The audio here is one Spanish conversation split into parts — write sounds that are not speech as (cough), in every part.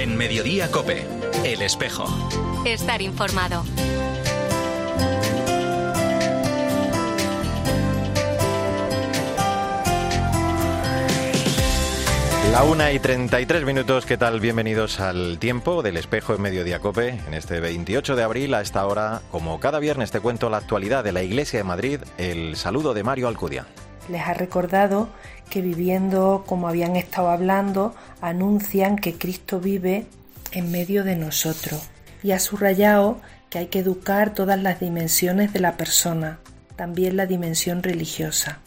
En Mediodía Cope, El Espejo. Estar informado. La una y 33 minutos, ¿qué tal? Bienvenidos al tiempo del espejo en Mediodía Cope. En este 28 de abril, a esta hora, como cada viernes, te cuento la actualidad de la Iglesia de Madrid. El saludo de Mario Alcudia. Les ha recordado que viviendo como habían estado hablando, anuncian que Cristo vive en medio de nosotros. Y ha subrayado que hay que educar todas las dimensiones de la persona, también la dimensión religiosa.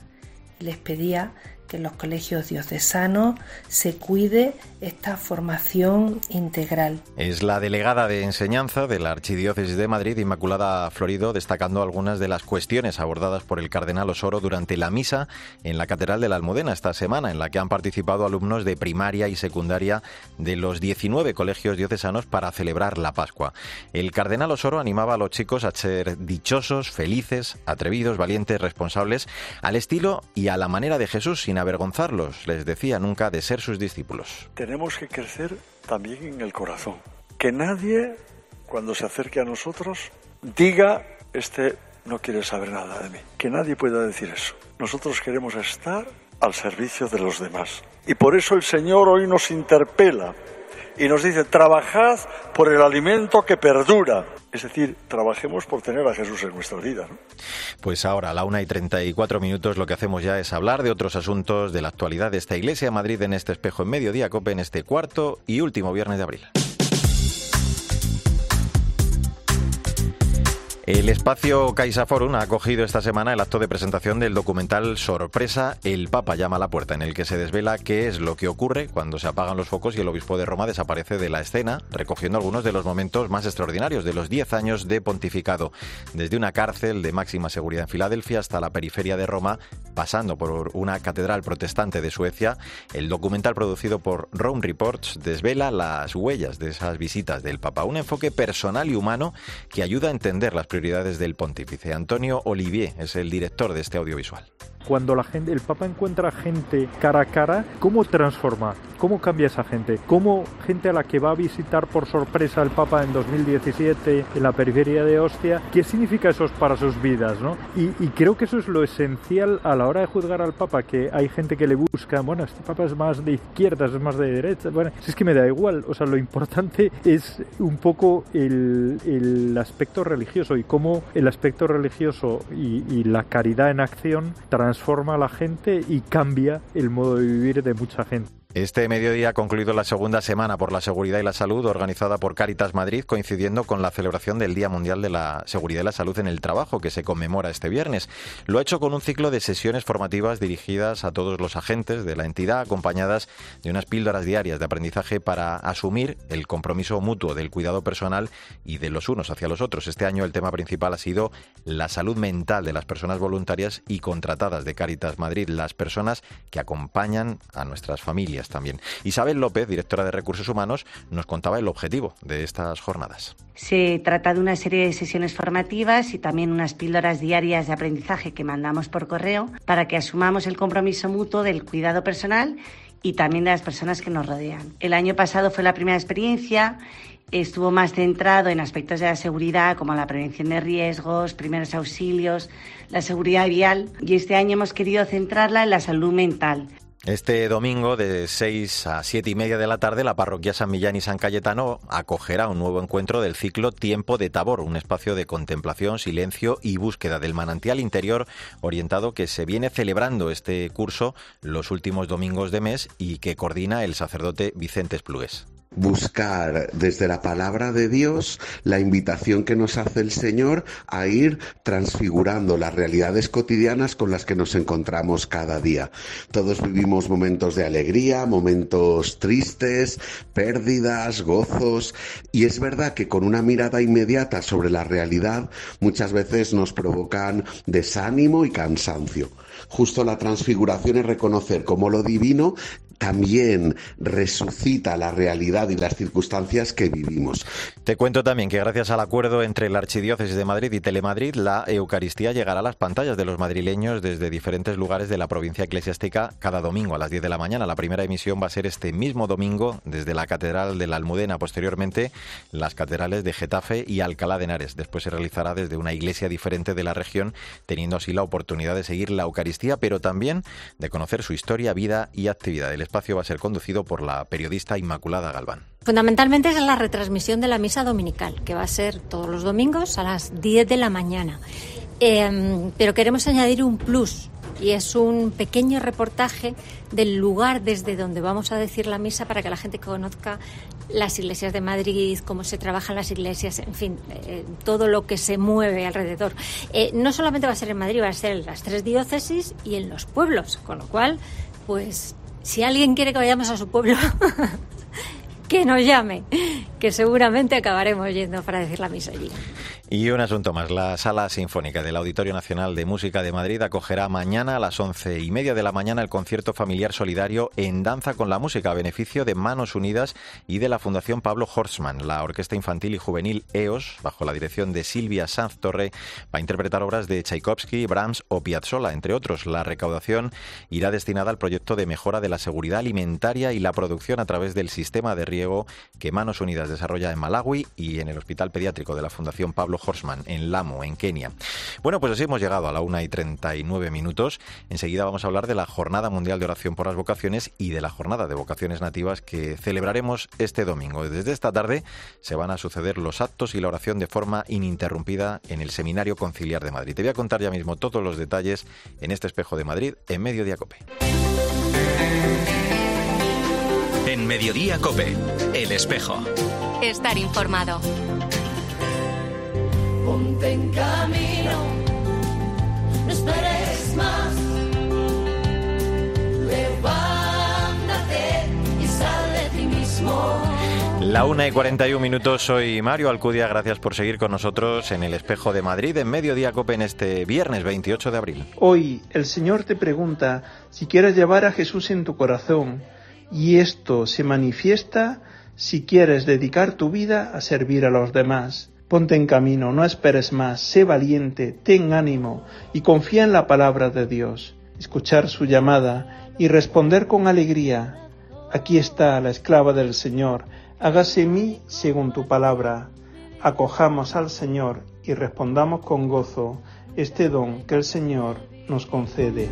Les pedía que en los colegios diocesanos se cuide esta formación integral. Es la delegada de enseñanza de la Archidiócesis de Madrid, Inmaculada Florido, destacando algunas de las cuestiones abordadas por el cardenal Osoro durante la misa en la Catedral de la Almudena esta semana, en la que han participado alumnos de primaria y secundaria de los 19 colegios diocesanos para celebrar la Pascua. El cardenal Osoro animaba a los chicos a ser dichosos, felices, atrevidos, valientes, responsables, al estilo y a la manera de Jesús, sin avergonzarlos, les decía nunca, de ser sus discípulos. Tenemos que crecer también en el corazón. Que nadie, cuando se acerque a nosotros, diga, este no quiere saber nada de mí. Que nadie pueda decir eso. Nosotros queremos estar al servicio de los demás. Y por eso el Señor hoy nos interpela y nos dice, trabajad por el alimento que perdura. Es decir, trabajemos por tener a Jesús en nuestra vida. Pues ahora, a la una y 34 minutos, lo que hacemos ya es hablar de otros asuntos de la actualidad de esta Iglesia de Madrid en este espejo en mediodía, COPE, en este cuarto y último viernes de abril. El espacio CaixaForum ha acogido esta semana el acto de presentación del documental Sorpresa, el Papa llama a la puerta, en el que se desvela qué es lo que ocurre cuando se apagan los focos y el obispo de Roma desaparece de la escena, recogiendo algunos de los momentos más extraordinarios de los 10 años de pontificado, desde una cárcel de máxima seguridad en Filadelfia hasta la periferia de Roma, pasando por una catedral protestante de Suecia. El documental producido por Rome Reports desvela las huellas de esas visitas del Papa, un enfoque personal y humano que ayuda a entender las prioridades del pontífice. Antonio Olivier es el director de este audiovisual. Cuando la gente, el Papa encuentra gente cara a cara, ¿cómo transforma? ¿Cómo cambia esa gente? ¿Cómo gente a la que va a visitar por sorpresa el Papa en 2017 en la periferia de Ostia, qué significa eso para sus vidas? ¿no? Y, y, creo que eso es lo esencial a la hora de juzgar al Papa, que hay gente que le busca, bueno, este Papa es más de izquierdas, es más de derecha, bueno, si es que me da igual, o sea, lo importante es un poco el, el aspecto religioso y cómo el aspecto religioso y, y la caridad en acción transforma a la gente y cambia el modo de vivir de mucha gente. Este mediodía ha concluido la segunda semana por la seguridad y la salud organizada por Cáritas Madrid, coincidiendo con la celebración del Día Mundial de la Seguridad y la Salud en el Trabajo, que se conmemora este viernes. Lo ha hecho con un ciclo de sesiones formativas dirigidas a todos los agentes de la entidad, acompañadas de unas píldoras diarias de aprendizaje para asumir el compromiso mutuo del cuidado personal y de los unos hacia los otros. Este año el tema principal ha sido la salud mental de las personas voluntarias y contratadas de Cáritas Madrid, las personas que acompañan a nuestras familias también. Isabel López, directora de Recursos Humanos, nos contaba el objetivo de estas jornadas. Se trata de una serie de sesiones formativas y también unas píldoras diarias de aprendizaje que mandamos por correo para que asumamos el compromiso mutuo del cuidado personal y también de las personas que nos rodean. El año pasado fue la primera experiencia estuvo más centrado en aspectos de la seguridad como la prevención de riesgos, primeros auxilios, la seguridad vial y este año hemos querido centrarla en la salud mental. Este domingo de 6 a 7 y media de la tarde la parroquia San Millán y San Cayetano acogerá un nuevo encuentro del ciclo Tiempo de Tabor, un espacio de contemplación, silencio y búsqueda del manantial interior orientado que se viene celebrando este curso los últimos domingos de mes y que coordina el sacerdote Vicente Esplugues buscar desde la palabra de Dios la invitación que nos hace el Señor a ir transfigurando las realidades cotidianas con las que nos encontramos cada día. Todos vivimos momentos de alegría, momentos tristes, pérdidas, gozos, y es verdad que con una mirada inmediata sobre la realidad muchas veces nos provocan desánimo y cansancio. Justo la transfiguración es reconocer cómo lo divino también resucita la realidad y las circunstancias que vivimos. Te cuento también que gracias al acuerdo entre la Archidiócesis de Madrid y Telemadrid, la Eucaristía llegará a las pantallas de los madrileños desde diferentes lugares de la provincia eclesiástica cada domingo a las 10 de la mañana. La primera emisión va a ser este mismo domingo desde la Catedral de la Almudena, posteriormente las catedrales de Getafe y Alcalá de Henares. Después se realizará desde una iglesia diferente de la región, teniendo así la oportunidad de seguir la Eucaristía, pero también de conocer su historia, vida y actividad. El espacio va a ser conducido por la periodista Inmaculada Galván. Fundamentalmente es la retransmisión de la misa dominical, que va a ser todos los domingos a las 10 de la mañana. Em, pero queremos añadir un plus y es un pequeño reportaje del lugar desde donde vamos a decir la misa para que la gente conozca las iglesias de Madrid, cómo se trabajan las iglesias, en fin, eh, todo lo que se mueve alrededor. Eh, no solamente va a ser en Madrid, va a ser en las tres diócesis y en los pueblos, con lo cual, pues, si alguien quiere que vayamos a su pueblo, (laughs) que nos llame, que seguramente acabaremos yendo para decir la misa allí. Y un asunto más. La Sala Sinfónica del Auditorio Nacional de Música de Madrid acogerá mañana a las once y media de la mañana el concierto familiar solidario En Danza con la Música a beneficio de Manos Unidas y de la Fundación Pablo Horstman. La Orquesta Infantil y Juvenil EOS, bajo la dirección de Silvia Sanz Torre, va a interpretar obras de Tchaikovsky, Brahms o Piazzolla, entre otros. La recaudación irá destinada al proyecto de mejora de la seguridad alimentaria y la producción a través del sistema de riego que Manos Unidas desarrolla en Malawi y en el Hospital Pediátrico de la Fundación Pablo Horseman, en Lamu, en Kenia. Bueno, pues así hemos llegado a la una y 39 minutos. Enseguida vamos a hablar de la Jornada Mundial de Oración por las Vocaciones y de la Jornada de Vocaciones Nativas que celebraremos este domingo. Desde esta tarde se van a suceder los actos y la oración de forma ininterrumpida en el Seminario Conciliar de Madrid. Te voy a contar ya mismo todos los detalles en este espejo de Madrid en Mediodía Cope. En Mediodía Cope, el espejo. Estar informado. Ponte en camino, no esperes más. Levántate y sal de ti mismo. La una y 41 minutos, soy Mario Alcudia, gracias por seguir con nosotros en el Espejo de Madrid en Mediodía Cope en este viernes 28 de abril. Hoy el Señor te pregunta si quieres llevar a Jesús en tu corazón y esto se manifiesta si quieres dedicar tu vida a servir a los demás. Ponte en camino, no esperes más, sé valiente, ten ánimo y confía en la palabra de Dios. Escuchar su llamada y responder con alegría. Aquí está la esclava del Señor, hágase mí según tu palabra. Acojamos al Señor y respondamos con gozo este don que el Señor nos concede.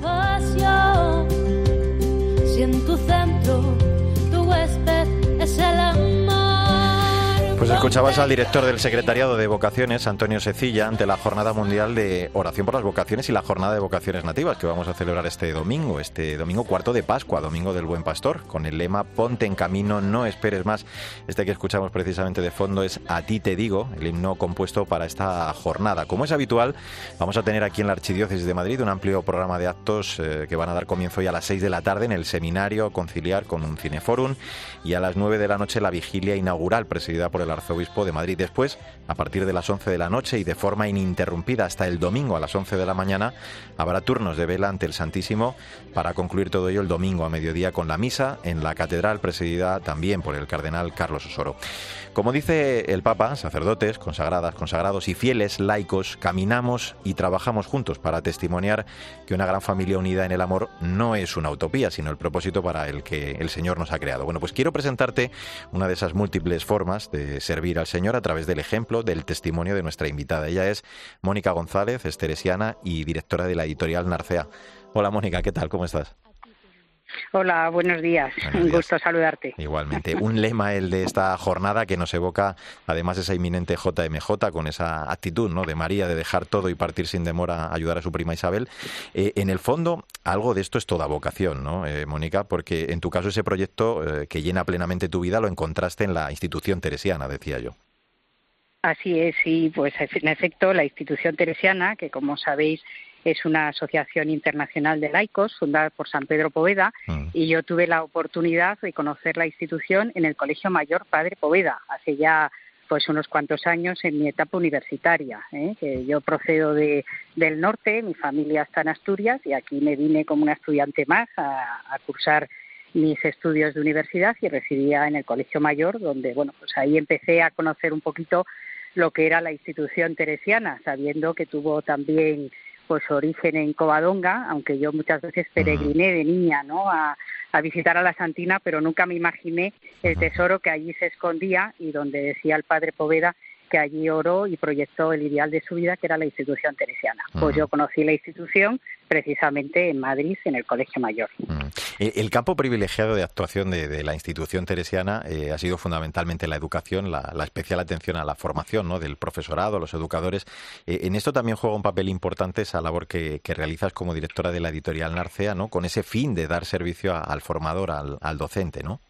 Pues escuchabas al director del Secretariado de Vocaciones, Antonio Secilla, ante la Jornada Mundial de Oración por las Vocaciones y la Jornada de Vocaciones Nativas que vamos a celebrar este domingo, este domingo cuarto de Pascua, domingo del Buen Pastor, con el lema Ponte en camino, no esperes más. Este que escuchamos precisamente de fondo es A ti te digo, el himno compuesto para esta jornada. Como es habitual, vamos a tener aquí en la Archidiócesis de Madrid un amplio programa de actos eh, que van a dar comienzo ya a las 6 de la tarde en el seminario conciliar con un cineforum y a las 9 de la noche la vigilia inaugural presidida por el arzobispo de Madrid. Después, a partir de las 11 de la noche y de forma ininterrumpida hasta el domingo a las 11 de la mañana, habrá turnos de vela ante el Santísimo para concluir todo ello el domingo a mediodía con la misa en la catedral presidida también por el cardenal Carlos Osoro. Como dice el Papa, sacerdotes, consagradas, consagrados y fieles laicos, caminamos y trabajamos juntos para testimoniar que una gran familia unida en el amor no es una utopía, sino el propósito para el que el Señor nos ha creado. Bueno, pues quiero presentarte una de esas múltiples formas de servir al Señor a través del ejemplo, del testimonio de nuestra invitada. Ella es Mónica González, esteresiana y directora de la editorial Narcea. Hola Mónica, ¿qué tal? ¿Cómo estás? Hola, buenos días. Buenos Un gusto saludarte. Igualmente. Un lema el de esta jornada que nos evoca además esa inminente JMJ con esa actitud ¿no? de María de dejar todo y partir sin demora a ayudar a su prima Isabel. Eh, en el fondo, algo de esto es toda vocación, ¿no, eh, Mónica? Porque en tu caso ese proyecto eh, que llena plenamente tu vida lo encontraste en la institución teresiana, decía yo. Así es, sí, pues en efecto, la institución teresiana, que como sabéis es una asociación internacional de laicos fundada por San Pedro Poveda, Mm. y yo tuve la oportunidad de conocer la institución en el Colegio Mayor Padre Poveda, hace ya pues unos cuantos años en mi etapa universitaria. ¿eh? Que yo procedo de, del norte, mi familia está en Asturias y aquí me vine como una estudiante más a, a cursar mis estudios de universidad y residía en el Colegio Mayor, donde, bueno, pues ahí empecé a conocer un poquito lo que era la institución teresiana, sabiendo que tuvo también pues origen en Covadonga, aunque yo muchas veces peregriné de niña, ¿no? A, a visitar a la Santina, pero nunca me imaginé el tesoro que allí se escondía y donde decía el padre Poveda que allí oró y proyectó el ideal de su vida, que era la institución teresiana. Pues yo conocí la institución precisamente en Madrid, en el Colegio Mayor. Eh, el campo privilegiado de actuación de, la institución teresiana eh, ha sido fundamentalmente la educación, la, especial atención a la formación ¿no? del profesorado, los educadores. Eh, en esto también juega un papel importante esa labor que, realizas como directora de la editorial Narcea, ¿no? con ese fin de dar servicio al formador, al, al docente, ¿no?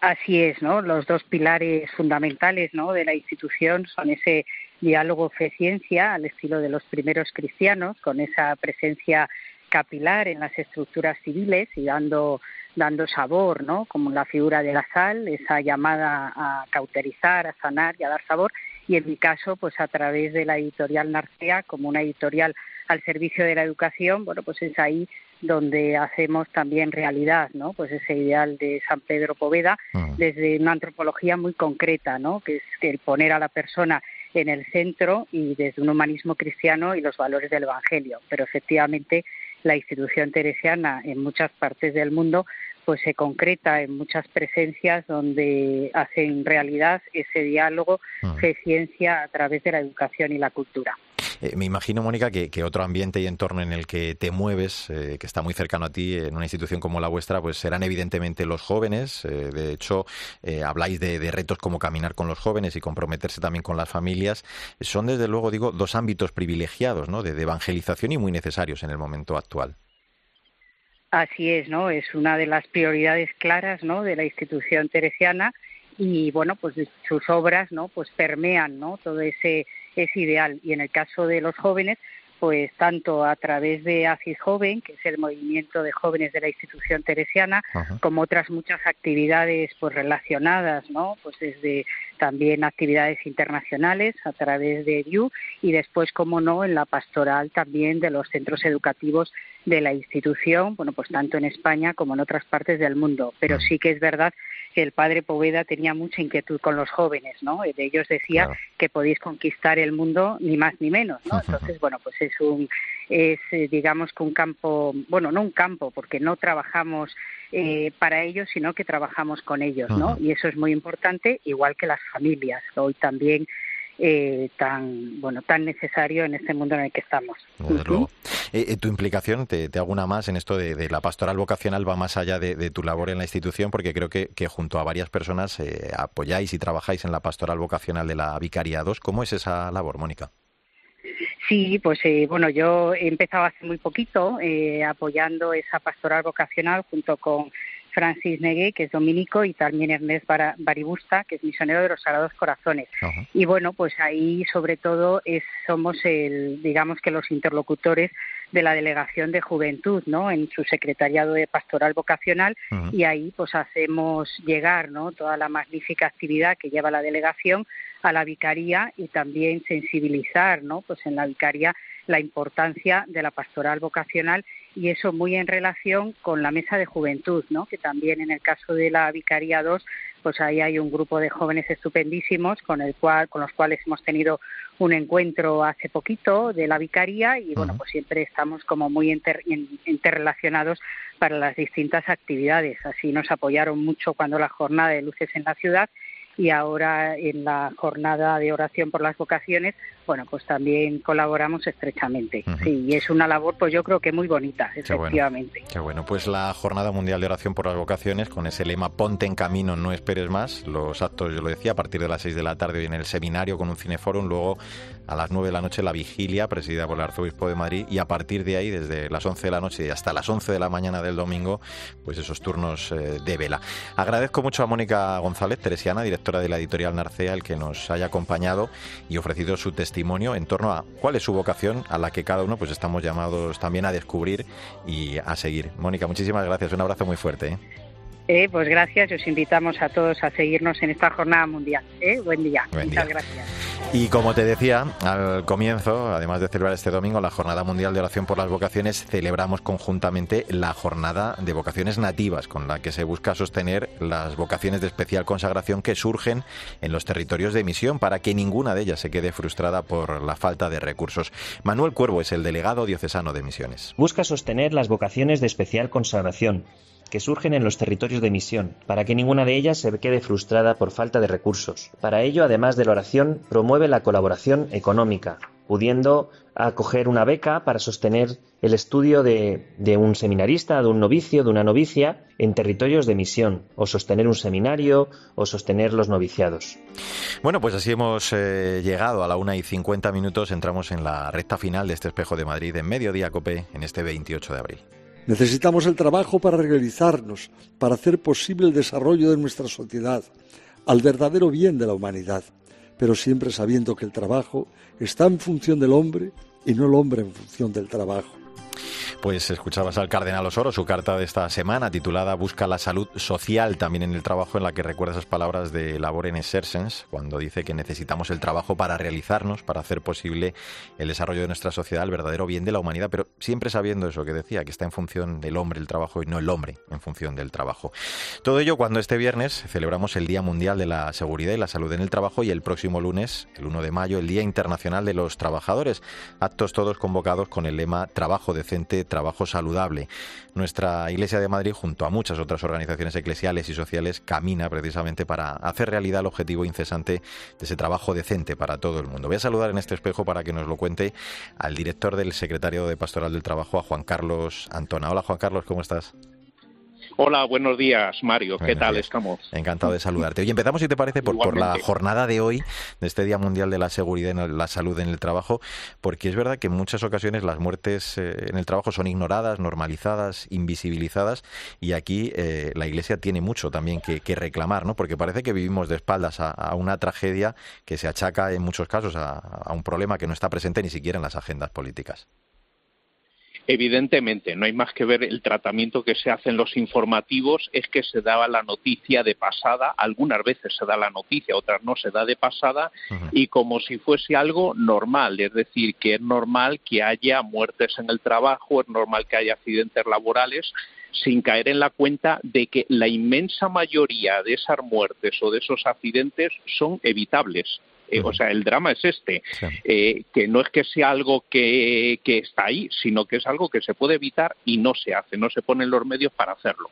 Así es, ¿no? Los dos pilares fundamentales, ¿no? De la institución son ese diálogo fe-ciencia al estilo de los primeros cristianos, con esa presencia capilar en las estructuras civiles y dando dando sabor, ¿no? Como la figura de la sal, esa llamada a cauterizar, a sanar y a dar sabor. Y en mi caso, pues a través de la editorial Narcea, como una editorial al servicio de la educación, bueno, pues es ahí donde hacemos también realidad, ¿no? Pues ese ideal de San Pedro Poveda desde una antropología muy concreta, ¿no? Que es el poner a la persona en el centro y desde un humanismo cristiano y los valores del Evangelio. Pero efectivamente la institución teresiana en muchas partes del mundo pues se concreta en muchas presencias donde hacen realidad ese diálogo mm. fe-ciencia a través de la educación y la cultura. Eh, me imagino, Mónica, que, otro ambiente y entorno en el que te mueves, eh, que está muy cercano a ti en una institución como la vuestra, pues serán evidentemente los jóvenes. Eh, de hecho, habláis de, retos como caminar con los jóvenes y comprometerse también con las familias. Son, desde luego, digo, dos ámbitos privilegiados ¿no? de, de evangelización y muy necesarios en el momento actual. Así es, ¿no? Es una de las prioridades claras, ¿no? De la institución teresiana y bueno, pues sus obras, ¿no? Pues permean, ¿no? Todo ese es ideal. Y en el caso de los jóvenes, pues tanto a través de ACIS Joven, que es el movimiento de jóvenes de la institución teresiana, como otras muchas actividades pues relacionadas, ¿no? Pues desde también actividades internacionales a través de DIU y después, como no, en la pastoral también de los centros educativos de la institución, bueno, pues tanto en España como en otras partes del mundo. Pero sí que es verdad que el padre Poveda tenía mucha inquietud con los jóvenes, ¿no? De ellos decía que podéis conquistar el mundo ni más ni menos, ¿no? Entonces, bueno, pues es un, es eh, digamos que un campo, bueno, no un campo, porque no trabajamos eh, para ellos, sino que trabajamos con ellos, ¿no? Y eso es muy importante, igual que las familias. Hoy también eh, tan bueno tan necesario en este mundo en el que estamos. Eh, eh, tu implicación, te, hago una más en esto de, la pastoral vocacional, va más allá de, tu labor en la institución, porque creo que, junto a varias personas apoyáis y trabajáis en la pastoral vocacional de la Vicaría 2. ¿Cómo es esa labor, Mónica? Sí, pues bueno, yo he empezado hace muy poquito apoyando esa pastoral vocacional junto con Francis Negué, que es dominico, y también Ernest Baribusta, que es misionero de los Sagrados Corazones. Y bueno, pues ahí sobre todo es, somos el, digamos que los interlocutores de la Delegación de Juventud, ¿no? En su secretariado de Pastoral Vocacional y ahí pues hacemos llegar, ¿no? Toda la magnífica actividad que lleva la delegación a la vicaría y también sensibilizar, ¿no? Pues en la vicaría la importancia de la pastoral vocacional y eso muy en relación con la mesa de juventud, ¿no? Que también en el caso de la Vicaría 2, pues ahí hay un grupo de jóvenes estupendísimos con el cual con los cuales hemos tenido un encuentro hace poquito de la Vicaría y bueno, pues siempre estamos como muy interrelacionados para las distintas actividades. Así nos apoyaron mucho cuando la jornada de luces en la ciudad y ahora en la jornada de oración por las vocaciones, bueno, pues también colaboramos estrechamente. Sí, y es una labor, pues yo creo que muy bonita, efectivamente. Qué bueno. Pues la Jornada Mundial de Oración por las Vocaciones, con ese lema Ponte en camino, no esperes más. Los actos, yo lo decía, a partir de las 6 de la tarde en el seminario con un cineforum, luego a las 9 de la noche la vigilia, presidida por el Arzobispo de Madrid, y a partir de ahí, desde las 11 de la noche y hasta las 11 de la mañana del domingo, pues esos turnos eh, de vela. Agradezco mucho a Mónica González, teresiana, directora de la editorial Narcea, el que nos haya acompañado y ofrecido su testimonio en torno a cuál es su vocación, a la que cada uno pues estamos llamados también a descubrir y a seguir. Mónica, muchísimas gracias, un abrazo muy fuerte. ¿eh? Eh, pues gracias, os invitamos a todos a seguirnos en esta jornada mundial. ¿eh? Buen día. Muchas gracias. Y como te decía al comienzo, además de celebrar este domingo la Jornada Mundial de Oración por las Vocaciones, celebramos conjuntamente la Jornada de Vocaciones Nativas, con la que se busca sostener las vocaciones de especial consagración que surgen en los territorios de misión para que ninguna de ellas se quede frustrada por la falta de recursos. Manuel Cuervo es el delegado diocesano de Misiones. Busca sostener las vocaciones de especial consagración que surgen en los territorios de misión, para que ninguna de ellas se quede frustrada por falta de recursos. Para ello, además de la oración, promueve la colaboración económica, pudiendo acoger una beca para sostener el estudio de, un seminarista, de un novicio, de una novicia en territorios de misión, o sostener un seminario, o sostener los noviciados. Bueno, pues así hemos eh, llegado a la una y cincuenta minutos, entramos en la recta final de este espejo de Madrid en Mediodía Cope en este 28 de abril. Necesitamos el trabajo para realizarnos, para hacer posible el desarrollo de nuestra sociedad, al verdadero bien de la humanidad, pero siempre sabiendo que el trabajo está en función del hombre y no el hombre en función del trabajo. Pues escuchabas al Cardenal Osoro, su carta de esta semana titulada Busca la salud social también en el trabajo, en la que recuerda esas palabras de Labor en Exercens, cuando dice que necesitamos el trabajo para realizarnos, para hacer posible el desarrollo de nuestra sociedad, el verdadero bien de la humanidad, pero siempre sabiendo eso que decía, que está en función del hombre el trabajo y no el hombre en función del trabajo. Todo ello cuando este viernes celebramos el Día Mundial de la Seguridad y la Salud en el Trabajo y el próximo lunes, el 1 de mayo, el Día Internacional de los Trabajadores. Actos todos convocados con el lema Trabajo decente, trabajo saludable. Nuestra Iglesia de Madrid, junto a muchas otras organizaciones eclesiales y sociales, camina precisamente para hacer realidad el objetivo incesante de ese trabajo decente para todo el mundo. Voy a saludar en este espejo para que nos lo cuente al director del Secretario de Pastoral del Trabajo, a Juan Carlos Antona. Hola Juan Carlos, ¿cómo estás? Hola, buenos días, Mario. ¿Qué tal estamos? Encantado de saludarte. Oye, empezamos, si te parece, por, por, la jornada de hoy, de este Día Mundial de la Seguridad y la Salud en el Trabajo, porque es verdad que en muchas ocasiones las muertes eh, en el trabajo son ignoradas, normalizadas, invisibilizadas, y aquí eh, la Iglesia tiene mucho también que, reclamar, ¿no? Porque parece que vivimos de espaldas a, una tragedia que se achaca en muchos casos a un problema que no está presente ni siquiera en las agendas políticas. Evidentemente, no hay más que ver el tratamiento que se hace en los informativos, es que se daba la noticia de pasada, algunas veces se da la noticia, otras no se da de pasada, y como si fuese algo normal, es decir, que es normal que haya muertes en el trabajo, es normal que haya accidentes laborales, sin caer en la cuenta de que la inmensa mayoría de esas muertes o de esos accidentes son evitables. Eh, o sea, el drama es este, eh, que no es que sea algo que, que está ahí, sino que es algo que se puede evitar y no se hace, no se ponen los medios para hacerlo.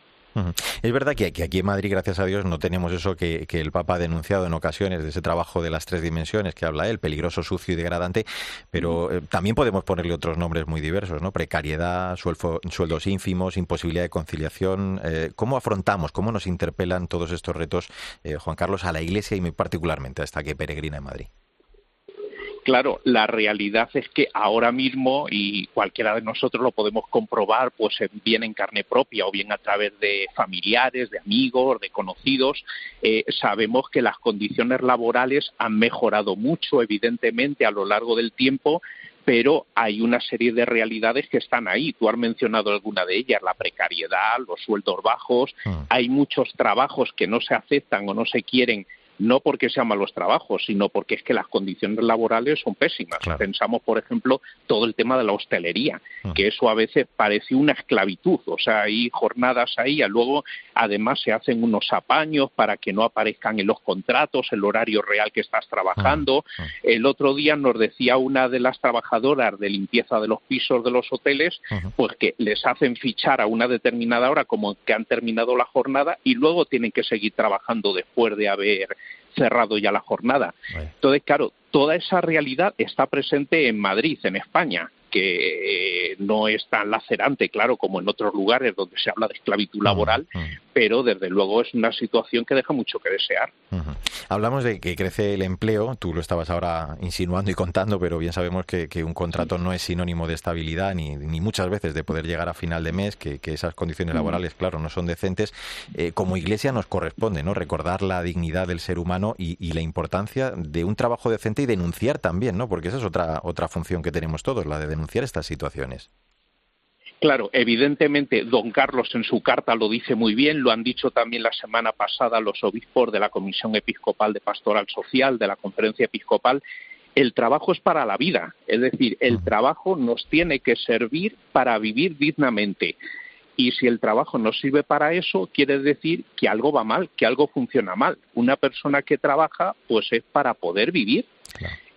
Es verdad que, aquí en Madrid, gracias a Dios, no tenemos eso que, el Papa ha denunciado en ocasiones de ese trabajo de las tres dimensiones que habla él, peligroso, sucio y degradante, pero eh, también podemos ponerle otros nombres muy diversos, ¿no? Precariedad, sueldos ínfimos, imposibilidad de conciliación. Eh, ¿Cómo afrontamos, cómo nos interpelan todos estos retos, eh, Juan Carlos, a la Iglesia y muy particularmente a esta que peregrina en Madrid? Claro, la realidad es que ahora mismo, y cualquiera de nosotros lo podemos comprobar, pues bien en carne propia o bien a través de familiares, de amigos, de conocidos, eh, sabemos que las condiciones laborales han mejorado mucho, evidentemente, a lo largo del tiempo, pero hay una serie de realidades que están ahí. Tú has mencionado alguna de ellas, la precariedad, los sueldos bajos, mm. hay muchos trabajos que no se aceptan o no se quieren no porque sean malos trabajos, sino porque es que las condiciones laborales son pésimas. Pensamos, por ejemplo, todo el tema de la hostelería, ah. que eso a veces parece una esclavitud, o sea, hay jornadas ahí, y luego además se hacen unos apaños para que no aparezcan en los contratos el horario real que estás trabajando. Ah, ah. El otro día nos decía una de las trabajadoras de limpieza de los pisos de los hoteles, pues que les hacen fichar a una determinada hora como que han terminado la jornada y luego tienen que seguir trabajando después de haber cerrado ya la jornada. Entonces, claro, toda esa realidad está presente en Madrid, en España que eh, no es tan lacerante, claro, como en otros lugares donde se habla de esclavitud laboral, pero desde luego es una situación que deja mucho que desear. Hablamos de que crece el empleo, tú lo estabas ahora insinuando y contando, pero bien sabemos que, un contrato no es sinónimo de estabilidad ni, muchas veces de poder llegar a final de mes, que, esas condiciones laborales, claro, no son decentes. Eh, como iglesia nos corresponde no recordar la dignidad del ser humano y, y, la importancia de un trabajo decente y denunciar también, ¿no? porque esa es otra, otra función que tenemos todos, la de denunciar estas situaciones. Claro, evidentemente, don Carlos en su carta lo dice muy bien, lo han dicho también la semana pasada los obispos de la Comisión Episcopal de Pastoral Social, de la Conferencia Episcopal, el trabajo es para la vida, es decir, el trabajo nos tiene que servir para vivir dignamente. Y si el trabajo no sirve para eso, quiere decir que algo va mal, que algo funciona mal. Una persona que trabaja, pues es para poder vivir.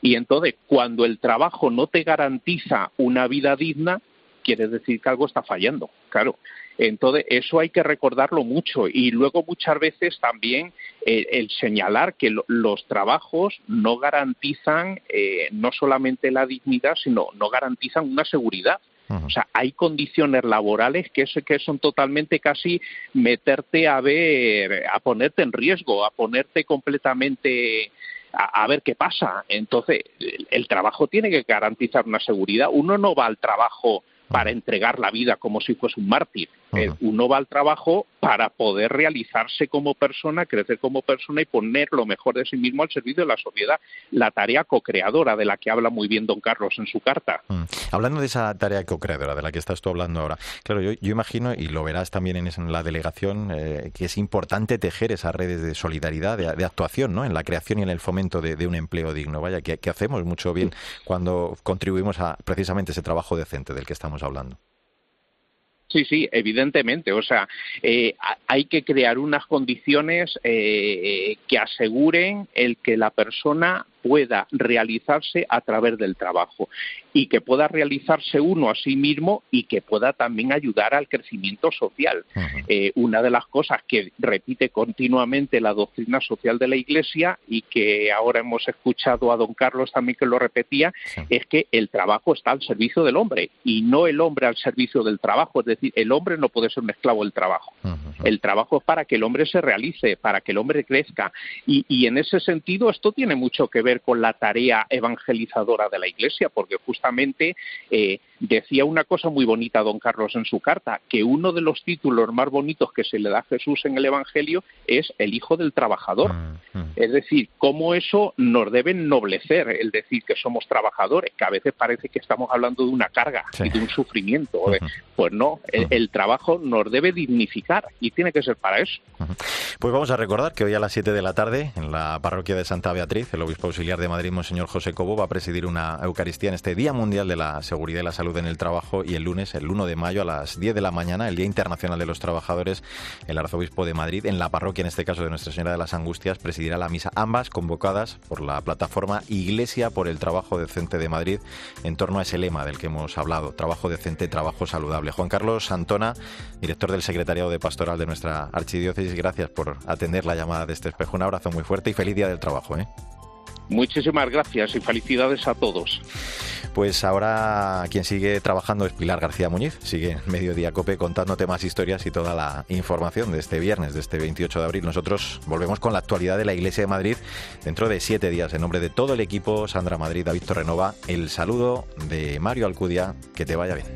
Y entonces, cuando el trabajo no te garantiza una vida digna, quiere decir que algo está fallando, claro. Entonces, eso hay que recordarlo mucho y luego muchas veces también eh, el señalar que los trabajos no garantizan eh, no solamente la dignidad, sino no garantizan una seguridad. O sea, hay condiciones laborales que, que son totalmente casi meterte a ver, a ponerte en riesgo, a ponerte completamente a, ver qué pasa. Entonces, el, trabajo tiene que garantizar una seguridad. Uno no va al trabajo para entregar la vida como si fuese un mártir. Eh, uno va al trabajo para poder realizarse como persona, crecer como persona y poner lo mejor de sí mismo al servicio de la sociedad. La tarea co-creadora de la que habla muy bien don Carlos en su carta. Mm. Hablando de esa tarea co-creadora de la que estás tú hablando ahora, claro, yo, imagino, y lo verás también en, la delegación, eh, que es importante tejer esas redes de solidaridad, de, actuación, ¿no? En la creación y en el fomento de, un empleo digno. Vaya, que, que hacemos mucho bien cuando contribuimos a precisamente ese trabajo decente del que estamos hablando. Sí, sí, evidentemente. O sea, eh, hay que crear unas condiciones eh, que aseguren el que la persona pueda realizarse a través del trabajo y que pueda realizarse uno a sí mismo y que pueda también ayudar al crecimiento social. Eh, una de las cosas que repite continuamente la doctrina social de la Iglesia y que ahora hemos escuchado a don Carlos también que lo repetía, es que el trabajo está al servicio del hombre y no el hombre al servicio del trabajo. Es decir, el hombre no puede ser un esclavo del trabajo. El trabajo es para que el hombre se realice, para que el hombre crezca. Y, y en ese sentido esto tiene mucho que ver con la tarea evangelizadora de la Iglesia, porque justamente eh, decía una cosa muy bonita don Carlos en su carta, que uno de los títulos más bonitos que se le da a Jesús en el Evangelio es el Hijo del Trabajador. Es decir, cómo eso nos debe ennoblecer, el decir que somos trabajadores, que a veces parece que estamos hablando de una carga y de un sufrimiento. Pues no, el, trabajo nos debe dignificar y tiene que ser para eso. Pues vamos a recordar que hoy a las 7 de la tarde, en la parroquia de Santa Beatriz, el obispo auxiliar de Madrid, Monseñor José Cobo, va a presidir una Eucaristía en este Día Mundial de la Seguridad y la En el Trabajo y el lunes, el 1 de mayo a las 10 de la mañana, el Día Internacional de los Trabajadores, el Arzobispo de Madrid, en la parroquia, en este caso de Nuestra Señora de las Angustias, presidirá la misa, ambas convocadas por la plataforma Iglesia por el Trabajo Decente de Madrid, en torno a ese lema del que hemos hablado, trabajo decente, trabajo saludable. Juan Carlos Santona, director del Secretariado de Pastoral de nuestra Archidiócesis, gracias por atender la llamada de este espejo. Un abrazo muy fuerte y feliz día del trabajo. ¿eh? Muchísimas gracias y felicidades a todos. Pues ahora quien sigue trabajando es Pilar García Muñiz, sigue en Mediodía Cope contándote más historias y toda la información de este viernes, de este 28 de abril. Nosotros volvemos con la actualidad de la Iglesia de Madrid dentro de siete días. En nombre de todo el equipo, Sandra Madrid, David Torrenova, el saludo de Mario Alcudia, que te vaya bien.